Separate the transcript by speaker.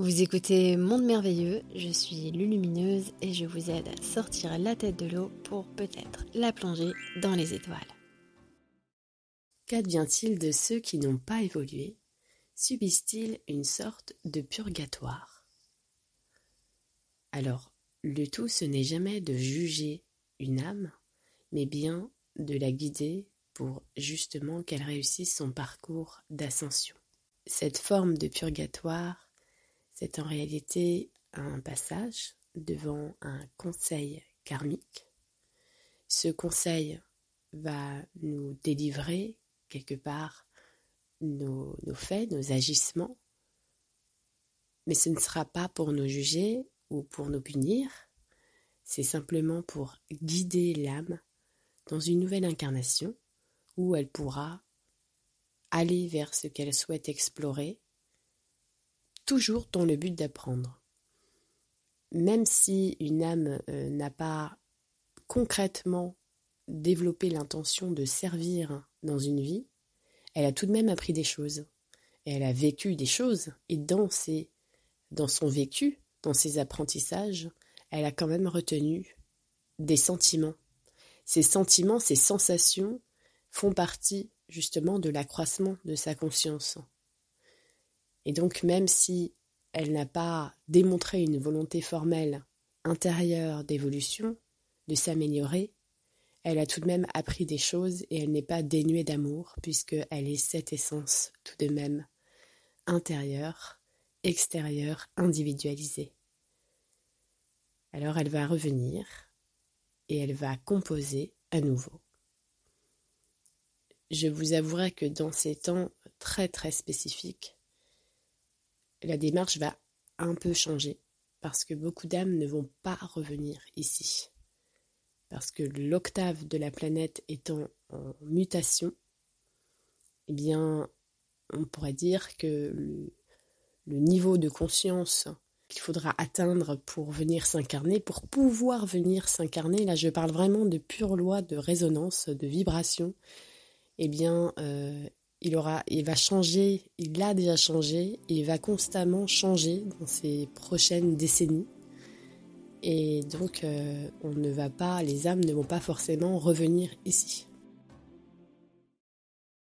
Speaker 1: Vous écoutez Monde Merveilleux, je suis Lulumineuse et je vous aide à sortir la tête de l'eau pour peut-être la plonger dans les étoiles. Qu'advient-il de ceux qui n'ont pas évolué? Subissent-ils une sorte de purgatoire? Alors, le tout ce n'est jamais de juger une âme, mais bien de la guider pour justement qu'elle réussisse son parcours d'ascension. Cette forme de purgatoire c'est en réalité un passage devant un conseil karmique. Ce conseil va nous délivrer quelque part nos, faits, nos agissements, mais ce ne sera pas pour nous juger ou pour nous punir, c'est simplement pour guider l'âme dans une nouvelle incarnation où elle pourra aller vers ce qu'elle souhaite explorer toujours dans le but d'apprendre. Même si une âme euh, n'a pas concrètement développé l'intention de servir dans une vie, elle a tout de même appris des choses. Elle a vécu des choses. Et dans, ses, dans son vécu, dans ses apprentissages, elle a quand même retenu des sentiments. Ces sentiments, ces sensations font partie justement de l'accroissement de sa conscience. Et donc même si elle n'a pas démontré une volonté formelle intérieure d'évolution, de s'améliorer, elle a tout de même appris des choses et elle n'est pas dénuée d'amour puisqu'elle est cette essence tout de même intérieure, extérieure, individualisée. Alors elle va revenir et elle va composer à nouveau. Je vous avouerai que dans ces temps très très spécifiques, la démarche va un peu changer parce que beaucoup d'âmes ne vont pas revenir ici. Parce que l'octave de la planète étant en mutation, eh bien, on pourrait dire que le, niveau de conscience qu'il faudra atteindre pour venir s'incarner, pour pouvoir venir s'incarner, là je parle vraiment de pure loi de résonance, de vibration, eh bien, euh, il aura, il va changer, il a déjà changé, il va constamment changer dans ces prochaines décennies. Et donc, euh, on ne va pas, les âmes ne vont pas forcément revenir ici.